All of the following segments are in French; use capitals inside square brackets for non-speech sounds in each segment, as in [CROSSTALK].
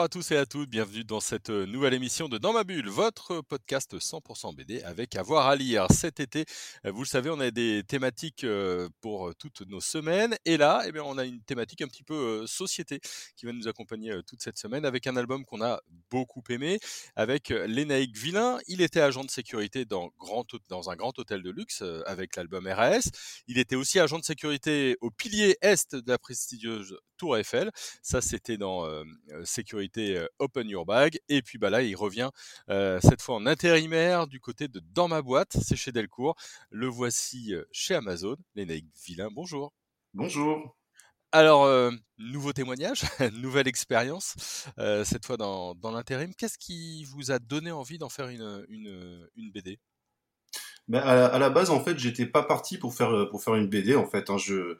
Bonjour à tous et à toutes, bienvenue dans cette euh, nouvelle émission de Dans ma bulle, votre podcast 100% BD avec avoir à lire. Cet été, euh, vous le savez, on a des thématiques euh, pour toutes nos semaines et là, eh bien, on a une thématique un petit peu société qui va nous accompagner toute cette semaine avec un album qu'on a beaucoup aimé, avec Lénaïque Villain. Il était agent de sécurité dans, grand, dans un grand hôtel de luxe avec l'album RAS. Il était aussi agent de sécurité au pilier est de la prestigieuse Tour Eiffel. Ça, c'était dans sécurité Open Your Bag. Et puis bah là, il revient cette fois en intérimaire du côté de Dans ma boîte, c'est chez Delcourt. Le voici chez Amazon, Lénaïque Villain. Bonjour. Bonjour. Alors, nouveau témoignage, [LAUGHS] nouvelle expérience, cette fois dans, dans l'intérim. Qu'est-ce qui vous a donné envie d'en faire une, une, une BD ben, à, la base, en fait, j'étais pas parti pour faire pour faire une BD. En fait, hein. je,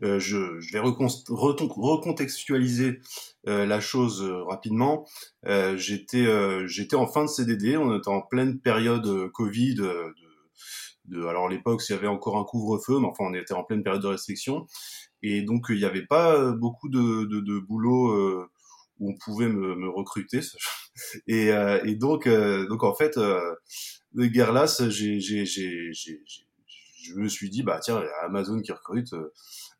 je, je vais recontextualiser euh, la chose euh, rapidement. Euh, j'étais j'étais en fin de CDD, on était en pleine période Covid. De, de, alors à l'époque, il y avait encore un couvre-feu, mais enfin on était en pleine période de restriction, et donc il n'y avait pas beaucoup de, de, de boulot où on pouvait me, me recruter. [LAUGHS] Et, et donc donc en fait, de guerre là, j'ai j'ai j'ai je me suis dit bah tiens Amazon qui recrute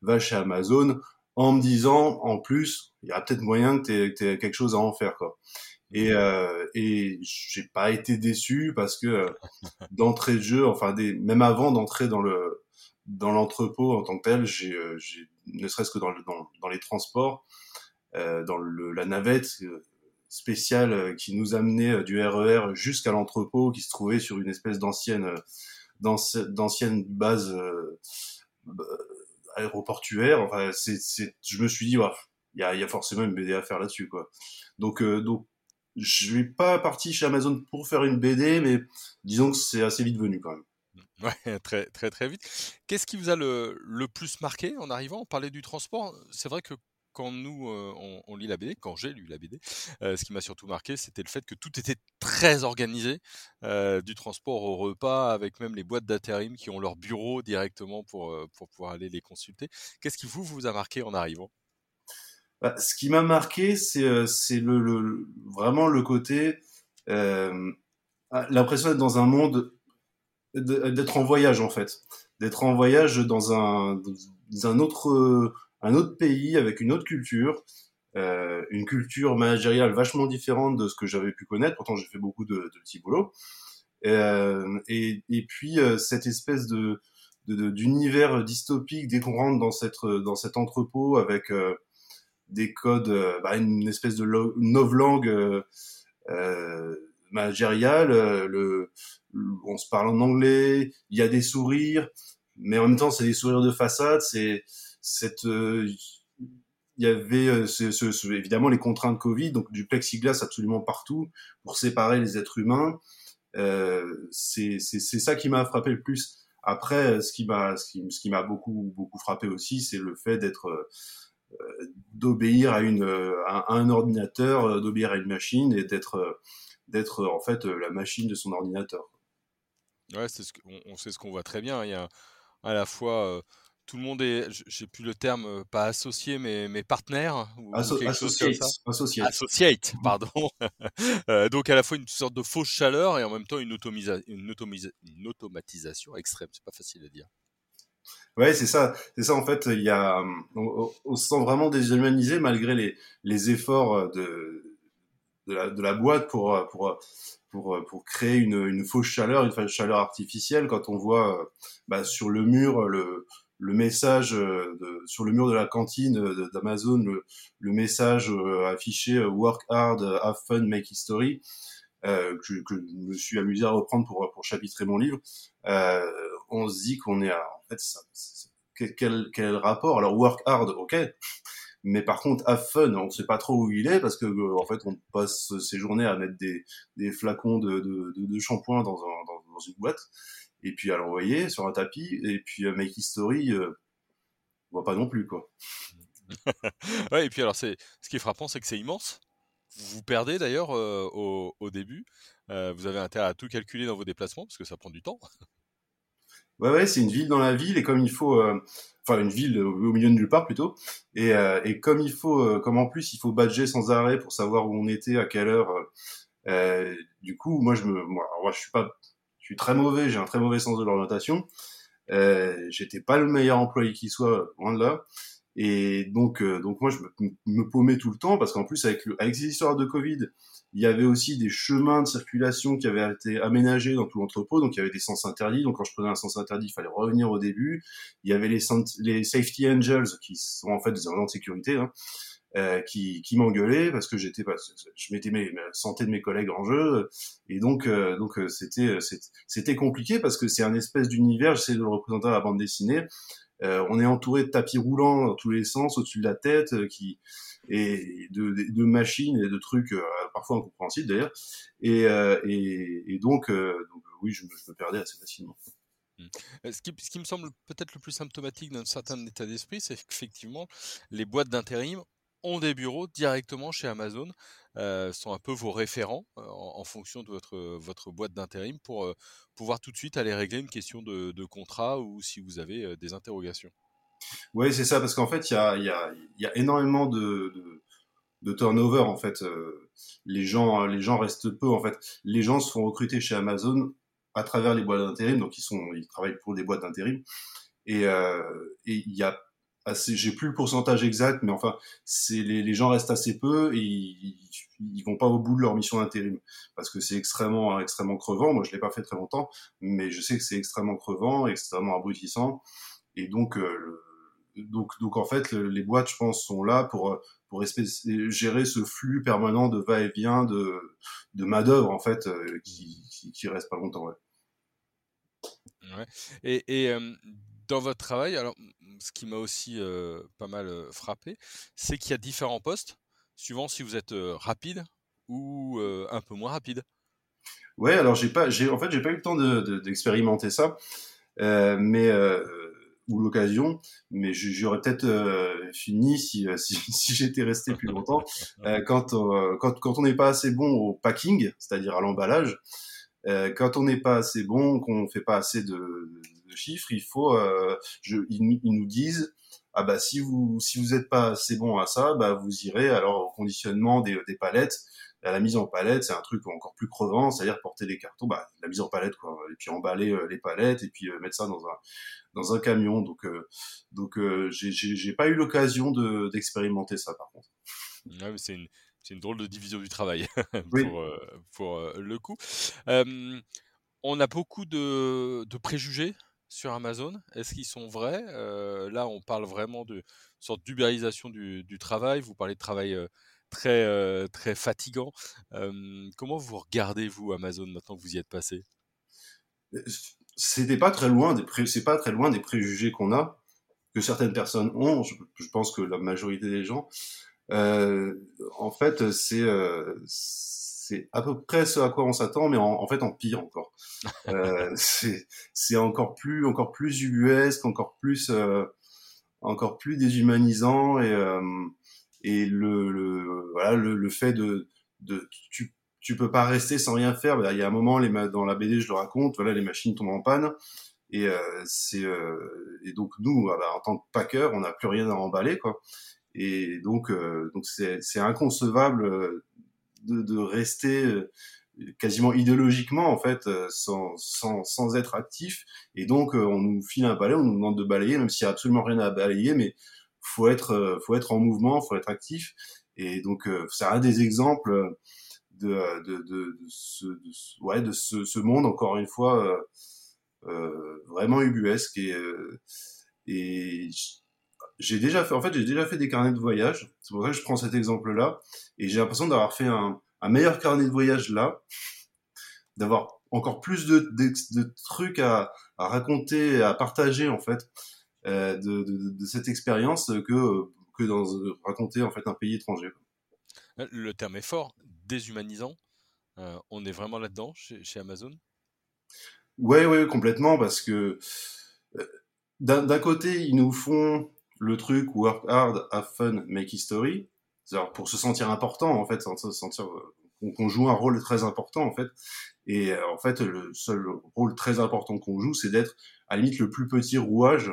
va chez Amazon en me disant en plus il y a peut-être moyen que tu aies, quelque chose à en faire quoi. Et euh, et j'ai pas été déçu parce que euh, [LAUGHS] d'entrée de jeu, enfin des, même avant d'entrer dans le dans l'entrepôt en tant que tel, j'ai euh, ne serait-ce que dans, le, dans, dans les transports, euh, dans le, la navette euh, spéciale qui nous amenait du RER e jusqu'à l'entrepôt qui se trouvait sur une espèce d'ancienne d'ancienne base aéroportuaire. Enfin, c'est, c'est, je me suis dit, il y, a, y a forcément une BD à faire là-dessus, quoi. Donc, euh, donc, je suis pas parti chez Amazon pour faire une BD, mais disons que c'est assez vite venu quand même. [LAUGHS] Ouais, très très très vite. Qu'est-ce qui vous a le, le plus marqué en arrivant? On parlait du transport. C'est vrai que quand nous on, lit la BD, quand j'ai lu la BD, ce qui m'a surtout marqué, c'était le fait que tout était très organisé, du transport au repas, avec même les boîtes d'intérim qui ont leur bureau directement pour, pour pouvoir aller les consulter. Qu'est-ce qui vous vous a marqué en arrivant? Bah, Ce qui m'a marqué, c'est c'est le, vraiment le côté ah, l'impression d'être dans un monde, d'être en voyage en fait, d'être en voyage dans un dans un autre un autre pays avec une autre culture, euh, une culture managériale vachement différente de ce que j'avais pu connaître. Pourtant, j'ai fait beaucoup de, de petits boulots. Euh, et, et, puis euh, cette espèce de d'univers dystopique dès qu'on rentre dans cette dans cet entrepôt avec euh, des codes, euh, bah, une espèce de novlangue managériale. Le, on se parle en anglais, il y a des sourires, mais en même temps c'est des sourires de façade. C'est cette euh, il y avait euh, ce, ce, évidemment les contraintes Covid, donc du plexiglas absolument partout pour séparer les êtres humains. Euh, c'est ça qui m'a frappé le plus. Après, ce qui m'a ce qui, ce m'a beaucoup beaucoup frappé aussi, c'est le fait d'être euh, d'obéir à une à un ordinateur, d'obéir à une machine et d'être d'être en fait la machine de son ordinateur. Ouais, c'est ce qu'on on sait ce qu'on voit très bien. Il y a à la fois tout le monde est, j'ai plus le terme, euh, pas associé, mais, mais partenaire. Ou associate, associate. Associate, pardon. [LAUGHS] Euh, donc à la fois une sorte de fausse chaleur et en même temps une, une, une automatisation extrême. C'est pas facile à dire. Ouais, c'est ça. C'est ça en fait. Il y a, on, se sent vraiment déshumanisé malgré les, les efforts de, de la, de la boîte pour, pour, pour, pour créer une, une fausse chaleur, une fausse chaleur artificielle. Quand on voit bah, sur le mur le, le message euh, de, sur le mur de la cantine euh, d'Amazon, le, le, message euh, affiché Work hard, have fun, make history, euh, que, que, je me suis amusé à reprendre pour, pour chapitrer mon livre, euh, on se dit qu'on est à, en fait, ça, quel, quel rapport? Alors work hard, ok, mais par contre have fun, on sait pas trop où il est parce que en fait on passe ses journées à mettre des, des flacons de, de, de, de shampoing dans, un, dans, dans une boîte et puis à l'envoyer sur un tapis, et puis euh, Make History, euh, on voit pas non plus, quoi. [LAUGHS] ouais, et puis alors, c'est ce qui est frappant, c'est que c'est immense. Vous perdez d'ailleurs au, au, début. vous avez intérêt à tout calculer dans vos déplacements parce que ça prend du temps. Ouais, ouais, c'est une ville dans la ville et comme il faut, enfin une ville au milieu de nulle part plutôt, et, et comme il faut, comme en plus il faut badger sans arrêt pour savoir où on était, à quelle heure. du coup, moi je me, moi, moi je suis pas, suis très mauvais, j'ai un très mauvais sens de l'orientation. Euh, J'étais pas le meilleur employé qui soit, loin de là. Et donc, euh, donc moi, je me, paumais tout le temps parce qu'en plus, avec, le, avec ces histoires de Covid, il y avait aussi des chemins de circulation qui avaient été aménagés dans tout l'entrepôt. Donc, il y avait des sens interdits. Donc, quand je prenais un sens interdit, il fallait revenir au début. Il y avait les, les safety angels qui sont en fait des agents de sécurité. Hein, euh, qui, qui m'engueulait parce que j'étais pas, je mettais mes, la santé de mes collègues en jeu et donc euh, donc euh, c'était c'était compliqué parce que c'est un espèce d'univers, j'essaie de le représenter à la bande dessinée. Euh, on est entouré de tapis roulants dans tous les sens au-dessus de la tête qui et de, de, machines et de trucs parfois incompréhensibles d'ailleurs et, et, et donc, donc oui je me, je me perdais assez facilement. Mmh. Ce qui, ce qui, me semble peut-être le plus symptomatique d'un certain état d'esprit, c'est qu'effectivement, les boîtes d'intérim ont des bureaux directement chez Amazon, euh, sont un peu vos référents euh, en, fonction de votre, votre boîte d'intérim pour euh, pouvoir tout de suite aller régler une question de, contrat ou si vous avez des interrogations? Oui, c'est ça, parce qu'en fait, il y a, y, y a, énormément de, de, de, turnover. En fait, les gens, les gens restent peu. En fait, les gens se font recruter chez Amazon à travers les boîtes d'intérim, donc ils sont, ils travaillent pour des boîtes d'intérim. Et il y a j'ai plus le pourcentage exact, mais enfin, c'est les, gens restent assez peu et ils, ils, vont pas au bout de leur mission d'intérim parce que c'est extrêmement, extrêmement crevant. Moi, je l'ai pas fait très longtemps, mais je sais que c'est extrêmement crevant, extrêmement abrutissant. Et donc, euh, donc, donc en fait, les boîtes, je pense, sont là pour pour gérer ce flux permanent de va-et-vient de de main d'œuvre en fait euh, qui, qui, reste pas longtemps. Ouais. Et, et euh, dans votre travail, alors ce qui m'a aussi pas mal frappé, c'est qu'il y a différents postes, suivant si vous êtes rapide ou un peu moins rapide. Ouais, alors j'ai pas, j'ai en fait j'ai pas eu le temps d'expérimenter de, ça, euh, mais ou l'occasion, mais j'aurais peut-être fini si, si, [LAUGHS] si j'étais resté plus longtemps. [LAUGHS] quand, quand quand on n'est pas assez bon au packing, c'est-à-dire à, l'emballage, quand on n'est pas assez bon, qu'on fait pas assez de de chiffres, il faut, euh, je, ils, nous disent, ah bah si vous si vous n'êtes pas assez bon à ça, bah vous irez alors au conditionnement des, des palettes. À la mise en palette, c'est un truc encore plus crevant, c'est-à-dire porter des cartons, bah la mise en palette quoi, et puis emballer euh, les palettes et puis euh, mettre ça dans un dans un camion. Donc donc j'ai j'ai pas eu l'occasion de d'expérimenter ça par contre. Ouais, c'est une c'est une drôle de division du travail [LAUGHS] pour, pour le coup. On a beaucoup de, de préjugés sur Amazon? Est-ce qu'ils sont vrais? Euh, Là, on parle vraiment de sorte d'ubérisation du, travail. Vous parlez de travail euh, très euh, très fatigant. comment vous regardez vous Amazon maintenant que vous y êtes passé? C'était pas très loin des c'est pas très loin des préjugés qu'on a que certaines personnes ont. Je, pense que la majorité des gens. en fait, c'est c'est à peu près ce à quoi on s'attend, mais en, fait en pire encore. [LAUGHS] Euh, c'est encore plus encore plus ubuesque, encore plus euh, encore plus déshumanisant et euh, et le, le voilà le, le, fait de de tu tu peux pas rester sans rien faire. Il y a un moment les dans la BD je le raconte, voilà les machines tombent en panne et c'est et donc nous bah, en tant que packer on n'a plus rien à emballer quoi. Et donc donc c'est inconcevable de, de rester euh, quasiment idéologiquement en fait euh, sans, sans, sans être actif. Et donc euh, on nous file un balai on nous demande de balayer même s'il y a absolument rien à balayer mais faut être faut être en mouvement faut être actif. Et donc c'est un des exemples de, de, de, de ce, ouais, de ce, ce, monde encore une fois euh, vraiment ubuesque. Et, et j'ai déjà fait, en fait, j'ai déjà fait des carnets de voyage. C'est pour ça que je prends cet exemple-là. Et j'ai l'impression d'avoir fait un, un, meilleur carnet de voyage là, d'avoir encore plus de, de, de trucs à, à, raconter, à partager en fait euh, de, de, cette expérience que que dans raconter en fait un pays étranger. Le terme est fort, déshumanisant. Euh, on est vraiment là-dedans chez, chez Amazon? Ouais, ouais, complètement, parce que euh, d'un côté, ils nous font le truc work hard, have fun, make history. C'est-à-dire pour se sentir important, en fait, se sentir qu'on joue un rôle très important, en fait. Et en fait, le seul rôle très important qu'on joue, c'est d'être à la limite le plus petit rouage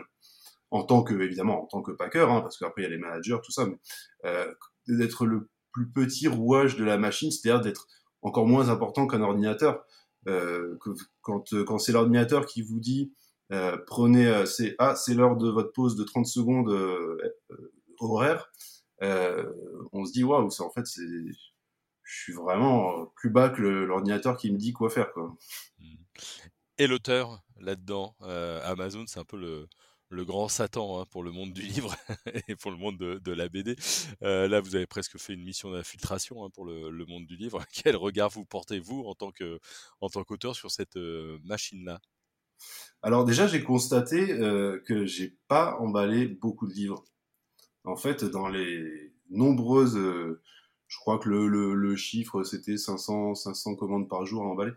en tant que évidemment en tant que packer, hein, parce qu'après il y a les managers, tout ça, mais euh, d'être le plus petit rouage de la machine, c'est-à-dire d'être encore moins important qu'un ordinateur. Euh, que, quand euh, quand c'est l'ordinateur qui vous dit euh, prenez euh, c'est ah c'est l'heure de votre pause de 30 secondes euh, horaire, on se dit waouh, en fait je suis vraiment plus bas que l'ordinateur qui me dit quoi faire. Et l'auteur là-dedans, Amazon, c'est un peu le grand Satan hein, pour le monde du livre [LAUGHS] et pour le monde de, la BD. Là, vous avez presque fait une mission d'infiltration hein, pour le, monde du livre. [LAUGHS] Quel regard vous portez vous en tant qu'auteur sur cette machine-là? Alors déjà, j'ai constaté euh, que j'ai pas emballé beaucoup de livres. En fait, dans les nombreuses, je crois que le, chiffre c'était 500 500 commandes par jour à emballer.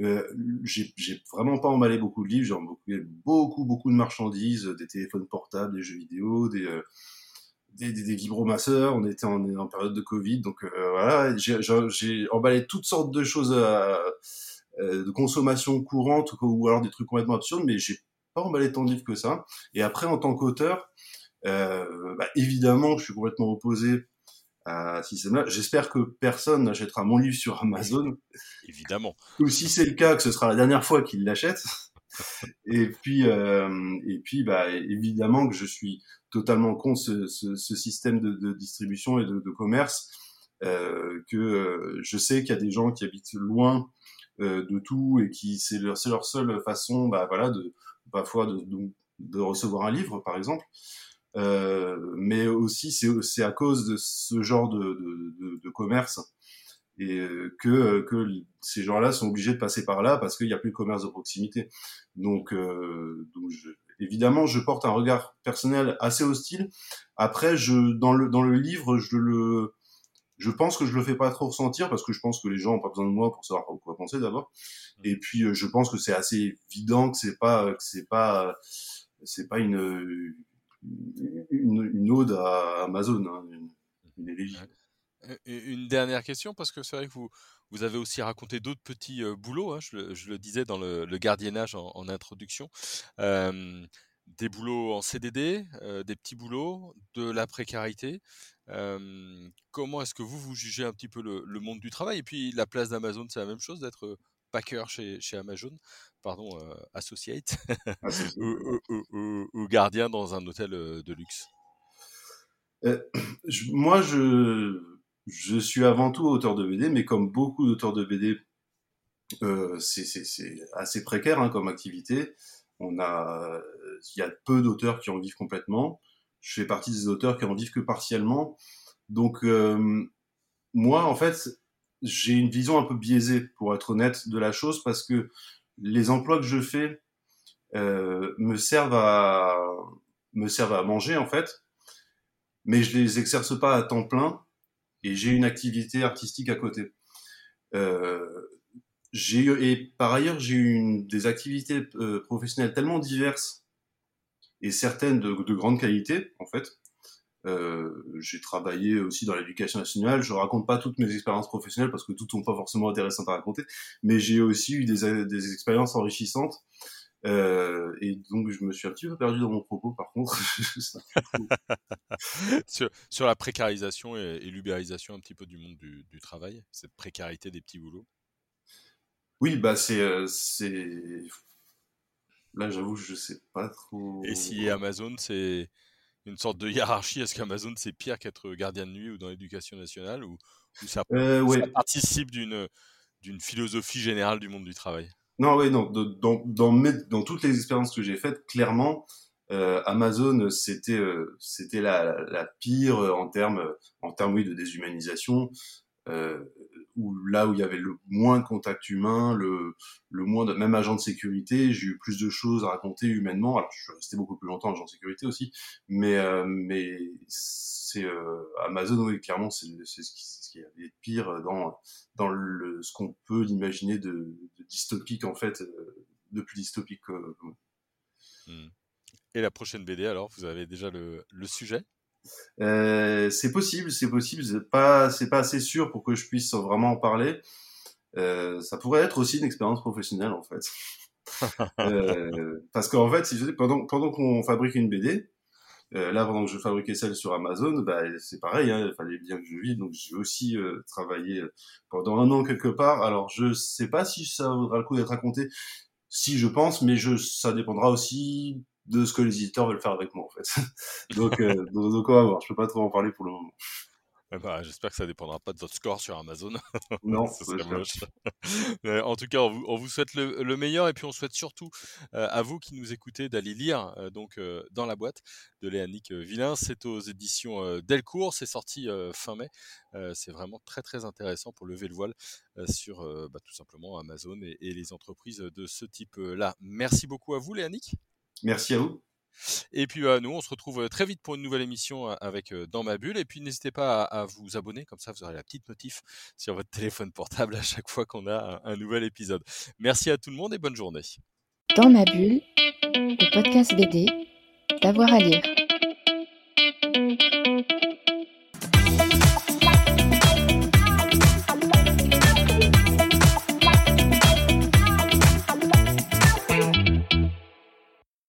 Euh, j'ai vraiment pas emballé beaucoup de livres, j'ai emballé beaucoup, beaucoup de marchandises, des téléphones portables, des jeux vidéo, des, euh, vibromasseurs. On était en, période de Covid, donc euh, voilà, j'ai emballé toutes sortes de choses euh, de consommation courante ou alors des trucs complètement absurdes, mais j'ai pas emballé tant de livres que ça. Et après, en tant qu'auteur, bah, évidemment, je suis complètement opposé J'espère que personne n'achètera mon livre sur Amazon. [LAUGHS] Évidemment. Ou si c'est le cas, que ce sera la dernière fois qu'il l'achète. [LAUGHS] et puis, euh, et puis, bah, évidemment que je suis totalement contre ce, ce, ce système de, de, distribution et de, de commerce. Euh, que euh, je sais qu'il y a des gens qui habitent loin euh, de tout et qui c'est leur, leur seule façon, bah voilà, de parfois de, de, de recevoir un livre, par exemple. Euh, mais aussi c'est à cause de ce genre de, de, de, commerce et euh, que, que ces gens-là sont obligés de passer par là parce qu'il n'y a plus de commerce de proximité. Donc, euh, donc je, évidemment, je porte un regard personnel assez hostile. Après, je, dans, le, dans le livre, je le, je pense que je le fais pas trop ressentir parce que je pense que les gens ont pas besoin de moi pour savoir quoi penser d'abord. Et puis, je pense que c'est assez évident que c'est pas, que c'est pas, c'est pas une, une, une, ode à Amazon, hein, une, une élégie. Une dernière question, parce que c'est vrai que vous, vous avez aussi raconté d'autres petits euh, boulots, hein, je, je, le disais dans le, le gardiennage en, en introduction. Euh, des boulots en CDD, euh, des petits boulots, de la précarité. Euh, comment est-ce que vous, vous jugez un petit peu le, le monde du travail? Et puis la place d'Amazon, c'est la même chose d'être packer chez, chez Amazon, pardon, euh, associate, [LAUGHS] ou, ou, ou, ou, gardien dans un hôtel de luxe? Euh, [CLEARS THROAT] je, Moi, je, je suis avant tout auteur de BD, mais comme beaucoup d'auteurs de BD, c'est assez précaire hein, comme activité. On a, il y a peu d'auteurs qui en vivent complètement. Je fais partie des auteurs qui en vivent que partiellement. Donc, euh, moi, en fait, j'ai une vision un peu biaisée, pour être honnête, de la chose, parce que les emplois que je fais euh, me servent à me servent à manger en fait, mais je les exerce pas à temps plein et j'ai une activité artistique à côté. Euh, j'ai et par ailleurs j'ai une des activités professionnelles tellement diverses et certaines de, de grande qualité en fait euh, j'ai travaillé aussi dans l'éducation nationale. Je raconte pas toutes mes expériences professionnelles parce que toutes sont pas forcément intéressantes à raconter, mais j'ai aussi eu des, des expériences enrichissantes. Euh, et donc je me suis un petit peu perdu dans mon propos par contre. [LAUGHS] sur, sur, la précarisation et, et l'ubérisation un petit peu du monde du, du, travail, cette précarité des petits boulots? Oui, bah c'est euh, c'est là j'avoue je sais pas trop. Et si Amazon c'est une sorte de hiérarchie Est-ce qu'Amazon c'est pire qu'être gardien de nuit ou dans l'éducation nationale ou, ou ça, euh, ouais. ça, participe d'une d'une philosophie générale du monde du travail? Non, oui, non. Dans, dans, mes, dans toutes les expériences que j'ai faites, clairement, euh, Amazon c'était euh, c'était la, la, pire en termes en termes oui de déshumanisation. Euh, où là où il y avait le moins de contact humain, le, moins de même agent de sécurité, j'ai eu plus de choses à raconter humainement. Alors je suis resté beaucoup plus longtemps agent de sécurité aussi, mais euh, c'est euh, Amazon oui clairement c'est ce qui ce qui avait pire dans ce qu'on peut imaginer de, dystopique en fait, euh, de plus dystopique. Mmh. Et la prochaine BD, alors, vous avez déjà le sujet? Euh, C'est possible, c'est possible. C'est pas, c'est pas assez sûr pour que je puisse vraiment en parler. Euh, ça pourrait être aussi une expérience professionnelle, en fait. [LAUGHS] euh, parce qu'en fait, si je dis, pendant, pendant qu'on fabrique une BD, euh, là, pendant que je fabriquais celle sur Amazon, bah, c'est pareil, hein, il fallait bien que je vive, donc j'ai aussi euh, travaillé pendant un an quelque part. Alors, je sais pas si ça vaudra le coup d'être raconté, si je pense, mais je, ça dépendra aussi de ce que les éditeurs veulent faire avec moi, en fait. [LAUGHS] donc, euh, [LAUGHS] donc, donc, on va voir. Je peux pas trop en parler pour le moment. bah, J'espère que ça dépendra pas de votre score sur Amazon. Non, [LAUGHS] serait moche. en tout cas, on vous, on vous souhaite le, le, meilleur et puis on souhaite surtout euh, à vous qui nous écoutez d'aller lire euh, donc euh, dans la boîte de Léanique Villain. C'est aux éditions Delcourt, c'est sorti fin mai. c'est vraiment très très intéressant pour lever le voile sur bah, tout simplement Amazon et, et, les entreprises de ce type-là. Merci beaucoup à vous, Léanique. Merci à vous. Et puis bah, nous, on se retrouve euh, très vite pour une nouvelle émission euh, avec euh, Dans ma bulle. Et puis n'hésitez pas à, vous abonner, comme ça vous aurez la petite notif sur votre téléphone portable à chaque fois qu'on a un nouvel épisode. Merci à tout le monde et bonne journée. Dans ma bulle, le podcast BD, d'avoir à lire.